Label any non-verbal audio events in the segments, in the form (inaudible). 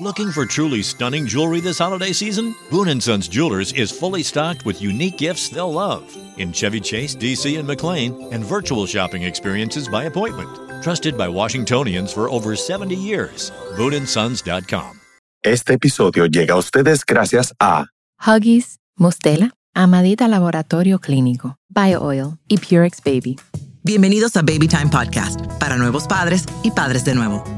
Looking for truly stunning jewelry this holiday season? Boon & Sons Jewelers is fully stocked with unique gifts they'll love in Chevy Chase, DC, and McLean, and virtual shopping experiences by appointment. Trusted by Washingtonians for over 70 years. BooneAndSons.com. Este episodio llega a ustedes gracias a Huggies, Mustela, Amadita Laboratorio Clínico, BioOil y Purex Baby. Bienvenidos a Baby Time Podcast para nuevos padres y padres de nuevo.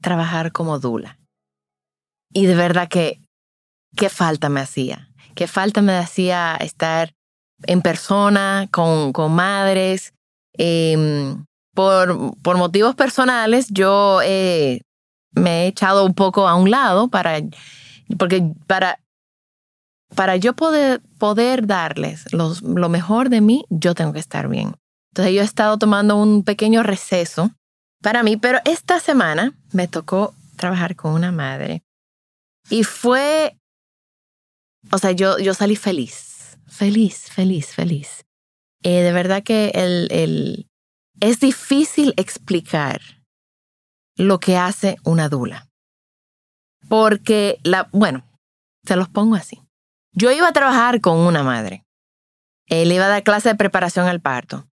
trabajar como dula. Y de verdad que, qué falta me hacía. Qué falta me hacía estar en persona con, con madres. Em, por, por, motivos personales, yo me he echado un poco a un lado para, porque para, para yo poder, poder darles los, lo mejor de mí, yo tengo que estar bien. Entonces yo he estado tomando un pequeño receso para mí, pero esta semana me tocó trabajar con una madre y fue, o sea, yo, yo salí feliz, feliz, feliz, feliz. Eh, de verdad que el, el, es difícil explicar lo que hace una dula. Porque, la, bueno, se los pongo así. Yo iba a trabajar con una madre. Él iba a dar clase de preparación al parto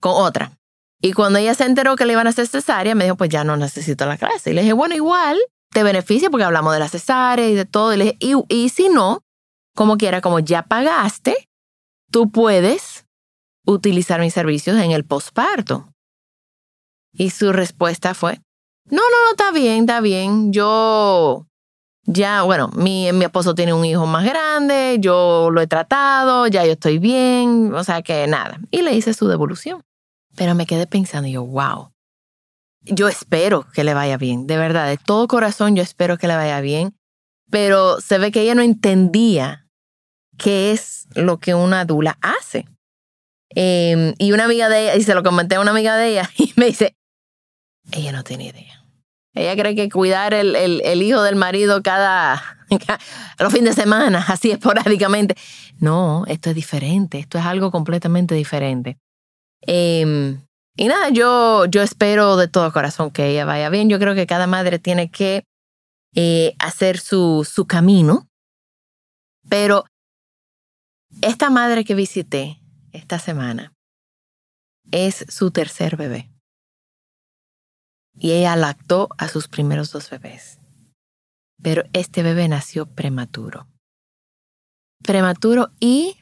con otra. Y cuando ella se enteró que le iban a hacer cesárea, me dijo, pues ya no necesito la clase. Y le dije, bueno, igual te beneficia porque hablamos de la cesárea y de todo. Y le dije, y, y si no, como quiera, como ya pagaste, tú puedes utilizar mis servicios en el posparto. Y su respuesta fue, no, no, no, está bien, está bien. Yo ya, bueno, mi, mi esposo tiene un hijo más grande, yo lo he tratado, ya yo estoy bien, o sea que nada. Y le hice su devolución. Pero me quedé pensando, yo, wow, yo espero que le vaya bien, de verdad, de todo corazón yo espero que le vaya bien, pero se ve que ella no entendía qué es lo que una dula hace. Eh, y una amiga de ella, y se lo comenté a una amiga de ella, (laughs) y me dice, ella no tiene idea. Ella cree que cuidar el, el, el hijo del marido cada, cada, los fines de semana, así esporádicamente. No, esto es diferente, esto es algo completamente diferente. Eh, y nada, yo, yo espero de todo corazón que ella vaya bien. Yo creo que cada madre tiene que eh, hacer su, su camino. Pero esta madre que visité esta semana es su tercer bebé. Y ella lactó a sus primeros dos bebés. Pero este bebé nació prematuro. Prematuro y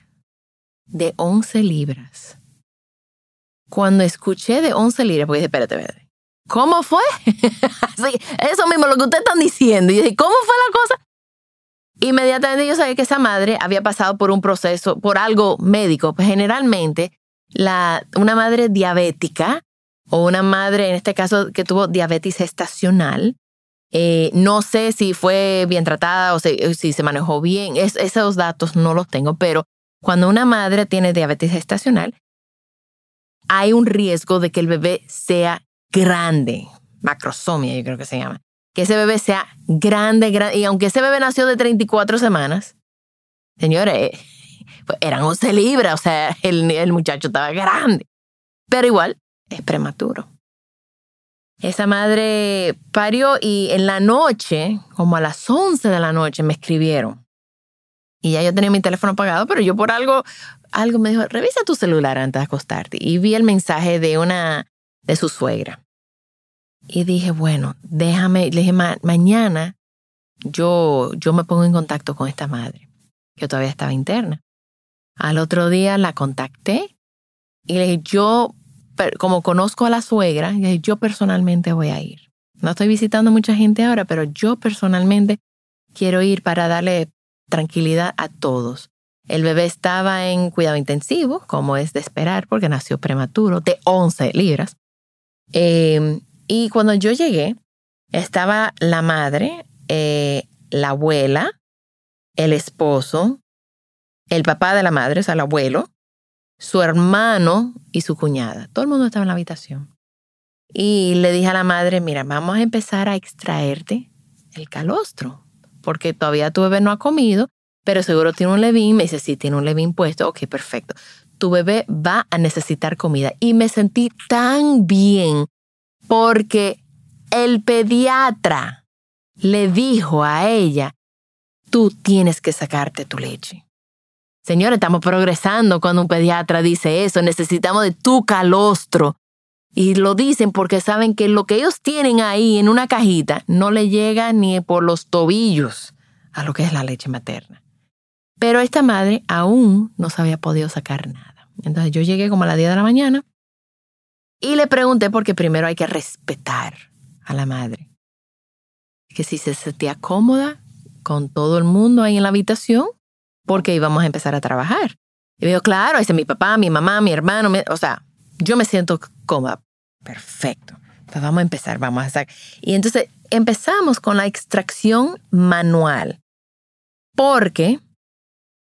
de 11 libras. Cuando escuché de 11 libras, porque dije, espérate, espérate. ¿Cómo fue? (laughs) sí, eso mismo, lo que ustedes están diciendo. Y dije, ¿cómo fue la cosa? Inmediatamente yo sabía que esa madre había pasado por un proceso, por algo médico. Pues generalmente, una madre diabética o una madre, en este caso, que tuvo diabetes gestacional, eh, no sé si fue bien tratada o si, se manejó bien. Es, esos datos no los tengo, pero cuando una madre tiene diabetes gestacional, hay un riesgo de que el bebé sea grande, macrosomia yo creo que se llama, que ese bebé sea grande, grande, y aunque ese bebé nació de 34 semanas, señores, pues eran 11 libras, o sea, el, el muchacho estaba grande, pero igual es prematuro. Esa madre parió y en la noche, como a las 11 de la noche, me escribieron. Y ya yo tenía mi teléfono apagado, pero yo por algo algo me dijo, revisa tu celular antes de acostarte. Y vi el mensaje de una, de su suegra. Y dije, bueno, déjame, le dije, mañana yo, yo me pongo en contacto con esta madre, que todavía estaba interna. Al otro día la contacté y le dije, yo, como conozco a la suegra, yo personalmente voy a ir. No estoy visitando mucha gente ahora, pero yo personalmente quiero ir para darle tranquilidad a todos. El bebé estaba en cuidado intensivo, como es de esperar, porque nació prematuro, de 11 libras. Eh, y cuando yo llegué, estaba la madre eh, la abuela, el esposo, el papá de la madre, o sea, el abuelo, su hermano y su cuñada. Todo el mundo estaba en la habitación. Y le dije a la madre, mira, vamos a empezar a extraerte el calostro, porque todavía tu bebé no ha comido, pero seguro tiene un levín. Me dice, sí, tiene un levín puesto. Ok, perfecto. Tu bebé va a necesitar comida. Y me sentí tan bien porque el pediatra le dijo a ella, tú tienes que sacarte tu leche. Señores, estamos progresando cuando un pediatra dice eso, necesitamos de tu calostro. Y lo dicen porque saben que lo que ellos tienen ahí en una cajita no le llega ni por los tobillos a lo que es la leche materna. Pero esta madre aún no se había podido sacar nada. Entonces yo llegué como a las 10 de la mañana y le pregunté porque primero hay que respetar a la madre. Que si se sentía cómoda con todo el mundo ahí en la habitación, porque íbamos a empezar a trabajar. Y digo, claro, ese es mi papá, mi mamá, mi hermano, o sea, yo me siento cómoda. Perfecto. Pues vamos a empezar, vamos a hacer. Y entonces empezamos con la extracción manual. Porque,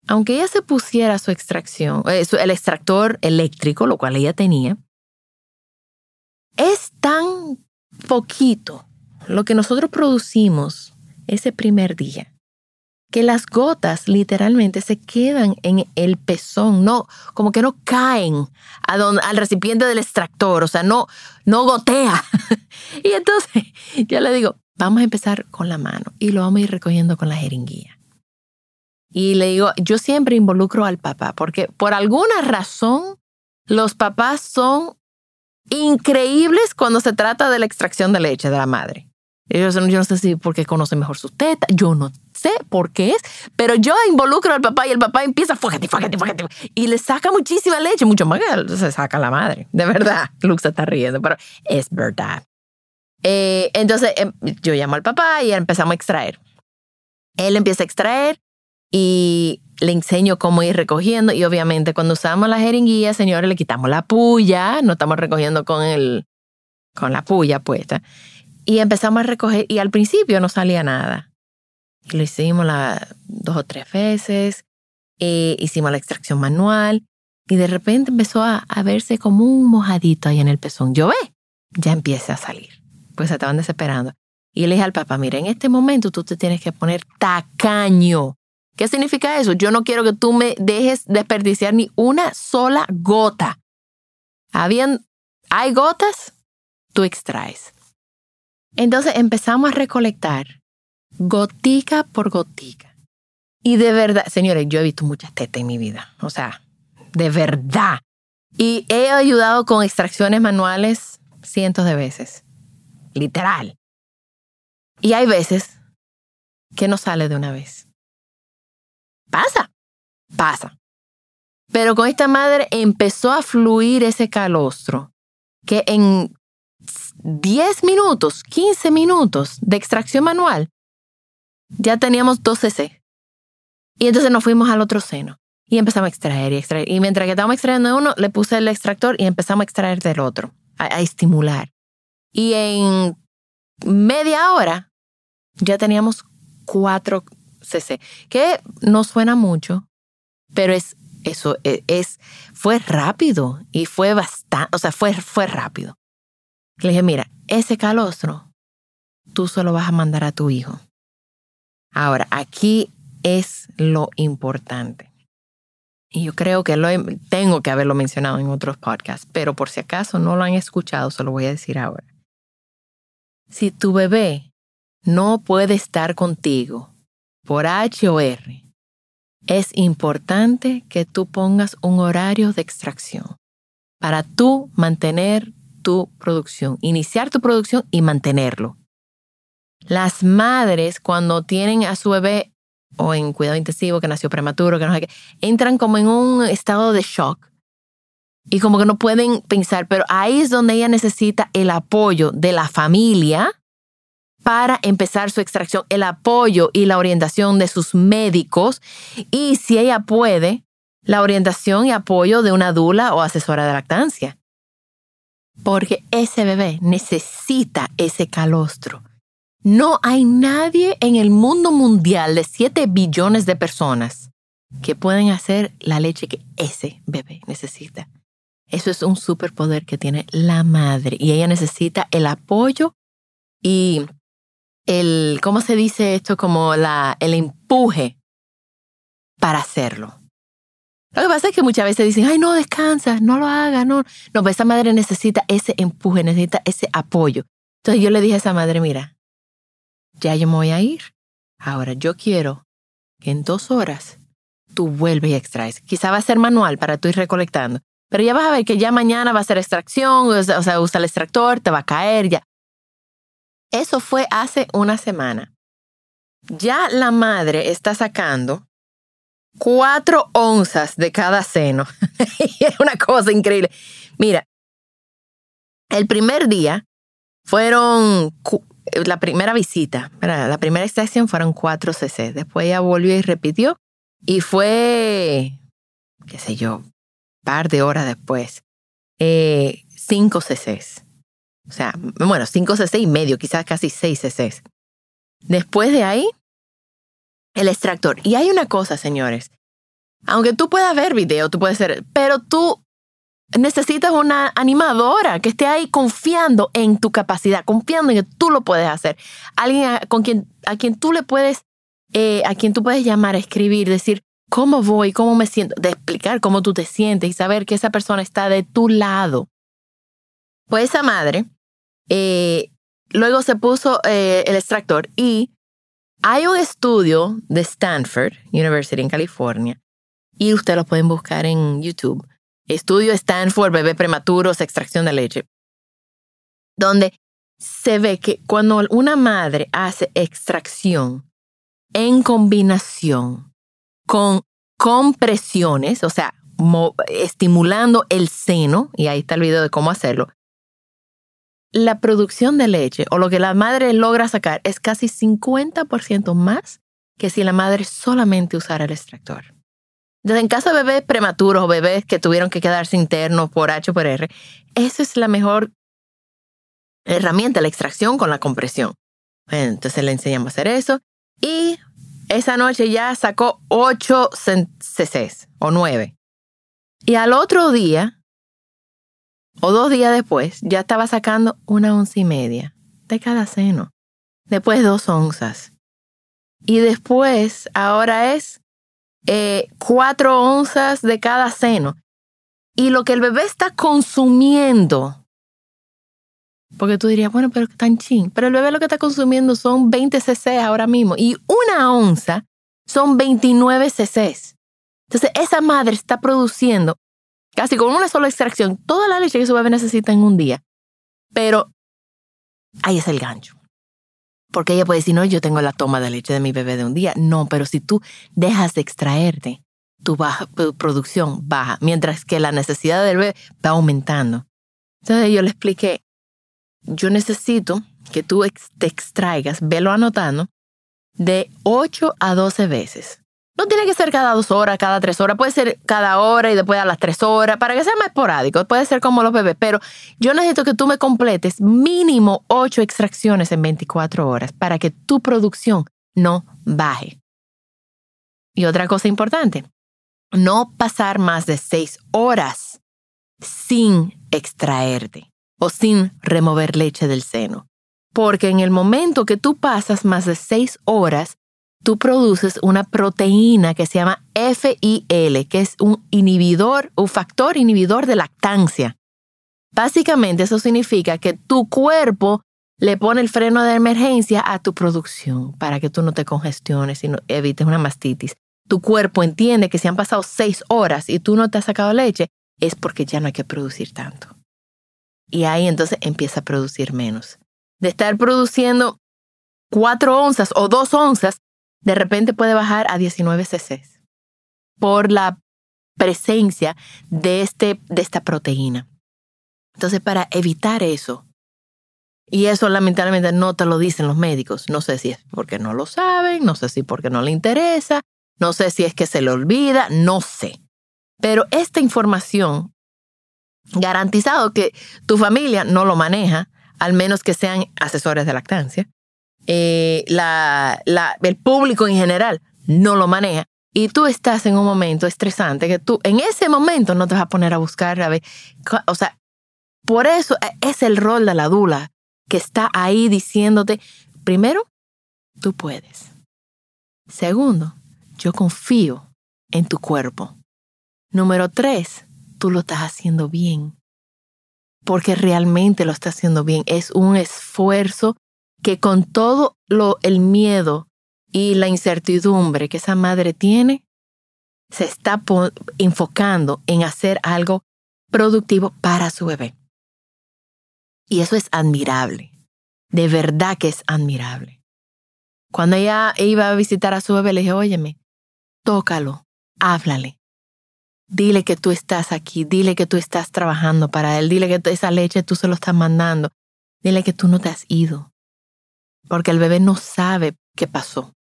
aunque ella se pusiera su extracción, eh, el extractor eléctrico, lo cual ella tenía, es tan poquito lo que nosotros producimos ese primer día que las gotas literalmente se quedan en el pezón, no, como que no caen al recipiente del extractor, o sea, no, no gotea. (laughs) y entonces yo le digo, vamos a empezar con la mano y lo vamos a ir recogiendo con la jeringuilla. Y le digo, yo siempre involucro al papá, porque por alguna razón los papás son increíbles cuando se trata de la extracción de leche de la madre. Ellos, yo no sé si porque conocen mejor su teta, yo no sé por qué es, pero yo involucro al papá y el papá empieza, fújate, fújate, fújate, y le saca muchísima leche, mucho más que se saca la madre. De verdad, (laughs) Luxa está riendo, pero es verdad. Eh, entonces em, yo llamo al papá y empezamos a extraer. Él empieza a extraer y le enseño cómo ir recogiendo y obviamente cuando usamos la jeringuilla, señores, le quitamos la puya, no estamos recogiendo con el con la puya puesta. Y empezamos a recoger y al principio no salía nada. lo hicimos la, dos o tres veces, eh, hicimos la extracción manual y de repente empezó a, a, verse como un mojadito ahí en el pezón. Yo ve, ya empieza a salir. Pues se estaban desesperando. Y le dije al papá, mira, en este momento tú te tienes que poner tacaño. ¿Qué significa eso? Yo no quiero que tú me dejes desperdiciar ni una sola gota. Habían, hay gotas, tú extraes. Entonces empezamos a recolectar gotica por gotica. Y de verdad, señores, yo he visto muchas tetas en mi vida. O sea, de verdad. Y he ayudado con extracciones manuales cientos de veces. Literal. Y hay veces que no sale de una vez. Pasa, pasa. Pero con esta madre empezó a fluir ese calostro que en 10 minutos, 15 minutos de extracción manual, ya teníamos 2 cc. Y entonces nos fuimos al otro seno y empezamos a extraer y extraer. Y mientras que estábamos extrayendo uno, le puse el extractor y empezamos a extraer del otro, a, estimular. Y en media hora ya teníamos 4 cc, que no suena mucho, pero es eso e, es, fue rápido y fue bastante, o sea, fue, fue rápido. Le dije, mira, ese calostro tú solo vas a mandar a tu hijo. Ahora, aquí es lo importante. Y yo creo que lo tengo que haberlo mencionado en otros podcasts, pero por si acaso no lo han escuchado, se lo voy a decir ahora. Si tu bebé no puede estar contigo por H o R, es importante que tú pongas un horario de extracción para tú mantener tu producción, iniciar tu producción y mantenerlo. Las madres cuando tienen a su bebé o en cuidado intensivo que nació prematuro, que no sé qué, entran como en un estado de shock y como que no pueden pensar, pero ahí es donde ella necesita el apoyo de la familia para empezar su extracción, el apoyo y la orientación de sus médicos. Y si ella puede, la orientación y apoyo de una dula o asesora de lactancia. Porque ese bebé necesita ese calostro, No hay nadie en el mundo mundial de 7 billones de personas que pueden hacer la leche que ese bebé necesita. Eso es un superpoder que tiene la madre y ella necesita el apoyo y el, ¿cómo se dice esto? Como la, el empuje para hacerlo. Lo que pasa es que muchas veces dicen, ay, no, descansa, no lo haga, no. No, pues esa madre necesita ese empuje, necesita ese apoyo. Entonces yo le dije a esa madre, mira, ya yo me voy a ir. Ahora yo quiero que en dos horas tú vuelves y extraes. Quizá va a ser manual para tú ir recolectando, pero ya vas a ver que ya mañana va a ser extracción, o sea, usa el extractor, te va a caer, ya. Eso fue hace una semana. Ya la madre está sacando cuatro onzas de cada seno. (laughs) es una cosa increíble. Mira, el primer día fueron la primera visita, la primera extracción fueron cuatro cc. Después ella volvió y repitió y fue, qué sé yo, par de horas después, eh, cinco cc's. O sea, bueno, 5 cc y medio, quizás casi 6 cc. Después de ahí, el extractor. Y hay una cosa, señores. Aunque tú puedas ver video, tú puedes ser, pero tú necesitas una animadora que esté ahí confiando en tu capacidad, confiando en que tú lo puedes hacer. Alguien a, con quien, a quien tú le puedes, eh, a quien tú puedes llamar, escribir, decir cómo voy, cómo me siento, de explicar cómo tú te sientes y saber que esa persona está de tu lado. Pues esa madre eh, luego se puso eh, el extractor y hay un estudio de Stanford University en California y ustedes lo pueden buscar en YouTube. Estudio Stanford, bebé prematuros, extracción de leche, donde se ve que cuando una madre hace extracción en combinación con compresiones, o sea, estimulando el seno, y ahí está el video de cómo hacerlo, la producción de leche o lo que la madre logra sacar es casi 50% más que si la madre solamente usara el extractor. Entonces, en caso de bebés prematuros o bebés que tuvieron que quedarse internos por H o por R, esa es la mejor herramienta, la extracción con la compresión. Entonces le enseñamos a hacer eso y esa noche ya sacó 8 cc's o 9. Y al otro día o dos días después ya estaba sacando una onza y media de cada seno. Después dos onzas. Y después ahora es eh, cuatro onzas de cada seno. Y lo que el bebé está consumiendo, porque tú dirías, bueno, pero tan chin, pero el bebé lo que está consumiendo son 20 cc ahora mismo y una onza son 29 cc. Entonces esa madre está produciendo casi con una sola extracción, toda la leche que su bebé necesita en un día. Pero ahí es el gancho. Porque ella puede decir, no, yo tengo la toma de leche de mi bebé de un día. No, pero si tú dejas de extraerte, tu, baja, producción baja, mientras que la necesidad del bebé va aumentando. Entonces yo le expliqué, yo necesito que tú te extraigas, velo anotando, de 8 a 12 veces. No tiene que ser cada dos horas, cada tres horas, puede ser cada hora y después a las tres horas, para que sea más esporádico, puede ser como los bebés, pero yo necesito que tú me completes mínimo ocho extracciones en 24 horas para que tu producción no baje. Y otra cosa importante, no pasar más de seis horas sin extraerte o sin remover leche del seno. Porque en el momento que tú pasas más de seis horas, tú produces una proteína que se llama FIL, que es un inhibidor, un factor inhibidor de lactancia. Básicamente eso significa que tu cuerpo le pone el freno de emergencia a tu producción para que tú no te congestiones y no evites una mastitis. Tu cuerpo entiende que si han pasado seis horas y tú no te has sacado leche, es porque ya no hay que producir tanto. Y ahí entonces empieza a producir menos. De estar produciendo cuatro onzas o dos onzas, de repente puede bajar a 19 cc por la presencia de, este, de esta proteína. Entonces, para evitar eso, y eso lamentablemente no te lo dicen los médicos, no sé si es porque no lo saben, no sé si porque no le interesa, no sé si es que se le olvida, no sé. Pero esta información, garantizado que tu familia no lo maneja, al menos que sean asesores de lactancia, eh, el público en general no lo maneja. Y tú estás en un momento estresante que tú en ese momento no te vas a poner a buscar a ver. O sea, por eso e, es el rol de la dula que está ahí diciéndote, primero, tú puedes. Segundo, yo confío en tu cuerpo. Número tres, tú lo estás haciendo bien. Porque realmente lo estás haciendo bien. Es un esfuerzo que con todo lo, el miedo y la incertidumbre que esa madre tiene, se está enfocando en hacer algo productivo para su bebé. Y eso es admirable. De verdad que es admirable. Cuando ella iba a visitar a su bebé, le dije, óyeme, tócalo, háblale. Dile que tú estás aquí, dile que tú estás trabajando para él, dile que esa leche tú se lo estás mandando, dile que tú no te has ido. Porque el bebé no sabe qué pasó.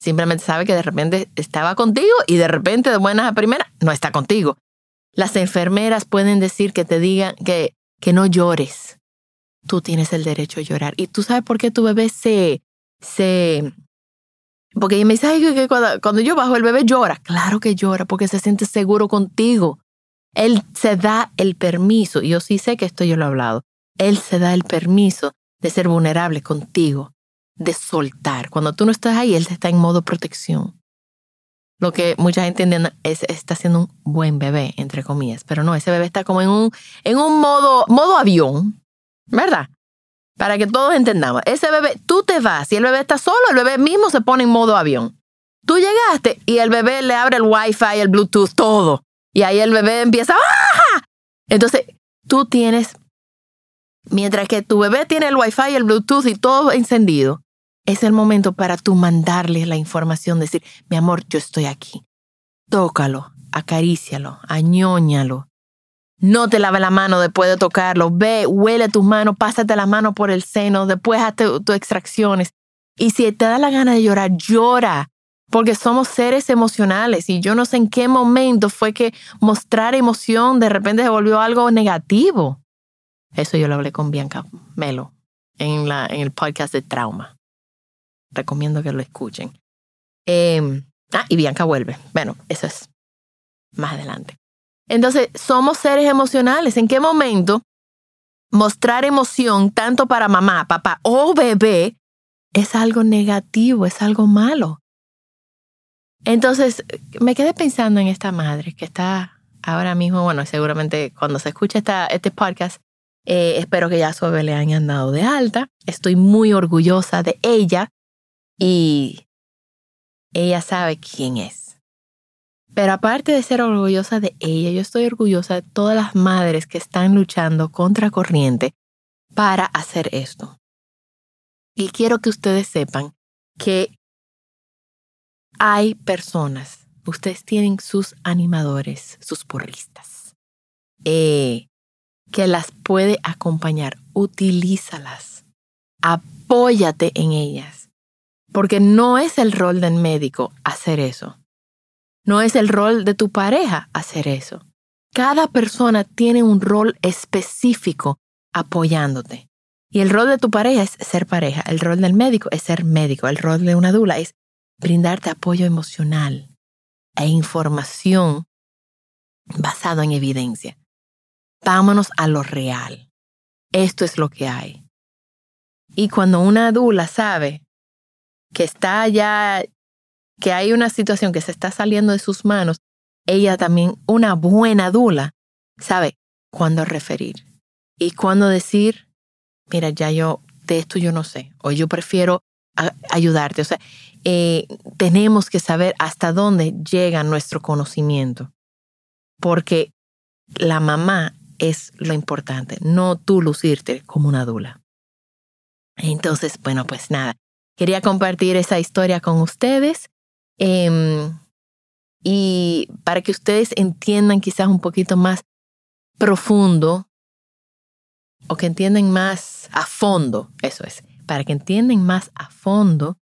Simplemente sabe que de repente estaba contigo y de repente de buenas a primeras no está contigo. Las enfermeras pueden decir que te digan que, que no llores. Tú tienes el derecho a llorar. Y tú sabes por qué tu bebé se, se porque me dice, que cuando, yo bajo el bebé llora. Claro que llora porque se siente seguro contigo. Él se da el permiso, yo sí sé que esto yo lo he hablado, él se da el permiso de ser vulnerable contigo, de soltar. Cuando tú no estás ahí, él está en modo protección. Lo que mucha gente entiende es está siendo un buen bebé, entre comillas, pero no, ese bebé está como en un, en un modo, modo avión, ¿verdad? Para que todos entendamos, ese bebé, tú te vas y el bebé está solo, el bebé mismo se pone en modo avión. Tú llegaste y el bebé le abre el wifi, el bluetooth, todo. Y ahí el bebé empieza, ¡ah! Entonces, tú tienes, mientras que tu bebé tiene el wifi, el bluetooth y todo encendido, es el momento para tú mandarle la información, decir, mi amor, yo estoy aquí. Tócalo, acarícialo, añóñalo, no te lave la mano después de tocarlo. Ve, huele tus manos, pásate la mano por el seno, después hazte tus extracciones. Y si te da la gana de llorar, llora. Porque somos seres emocionales y yo no sé en qué momento fue que mostrar emoción de repente se volvió algo negativo. Eso yo lo hablé con Bianca Melo en, la, en el podcast de Trauma. Recomiendo que lo escuchen. Em, ah, y Bianca vuelve. Bueno, eso es más adelante. Entonces, somos seres emocionales. ¿En qué momento mostrar emoción tanto para mamá, papá o bebé es algo negativo, es algo malo? Entonces, me quedé pensando en esta madre que está ahora mismo, bueno, seguramente cuando se escuche esta, este podcast, eh, espero que ya su bebé le hayan dado de alta. Estoy muy orgullosa de ella y ella sabe quién es. Pero aparte de ser orgullosa de ella, yo estoy orgullosa de todas las madres que están luchando contra corriente para hacer esto. Y quiero que ustedes sepan que hay personas, ustedes tienen sus animadores, sus porristas, eh, que las puede acompañar. Utilízalas, apóyate en ellas, porque no es el rol del médico hacer eso no es el rol de tu pareja hacer eso. Cada persona tiene un rol específico apoyándote. Y el rol de tu pareja es ser pareja, el rol del médico es ser médico, el rol de una dula es brindarte apoyo emocional e información basado en evidencia. Vámonos a lo real. Esto es lo que hay. Y cuando una dula sabe que está ya que hay una situación que se está saliendo de sus manos, ella también, una buena dula, sabe cuándo referir y cuándo decir, mira, ya yo, de esto yo no sé, o yo prefiero ayudarte. O sea, eh, tenemos que saber hasta dónde llega nuestro conocimiento, porque la mamá es lo importante, no tú lucirte como una dula. Entonces, bueno, pues nada, quería compartir esa historia con ustedes. Em, y para que ustedes entiendan quizás un poquito más profundo o que entiendan más a fondo, eso es, para que entiendan más a fondo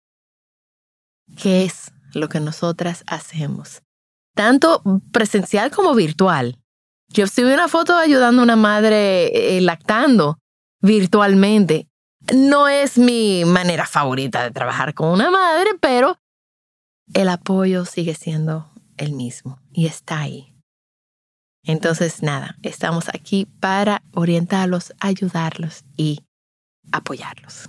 qué es lo que nosotras hacemos, tanto presencial como virtual. Yo subí una foto ayudando a una madre eh, lactando virtualmente. No es mi manera favorita de trabajar con una madre, pero el apoyo sigue siendo el mismo y está ahí. Entonces, nada, estamos aquí para orientarlos, ayudarlos y apoyarlos.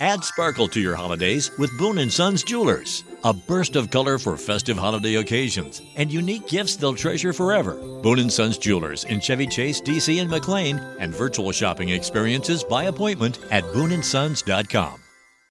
Add sparkle to your holidays with Boone & Sons Jewelers. A burst of color for festive holiday occasions and unique gifts they'll treasure forever. Boone & Sons Jewelers in Chevy Chase, DC, and McLean, and virtual shopping experiences by appointment at BooneAndSons.com.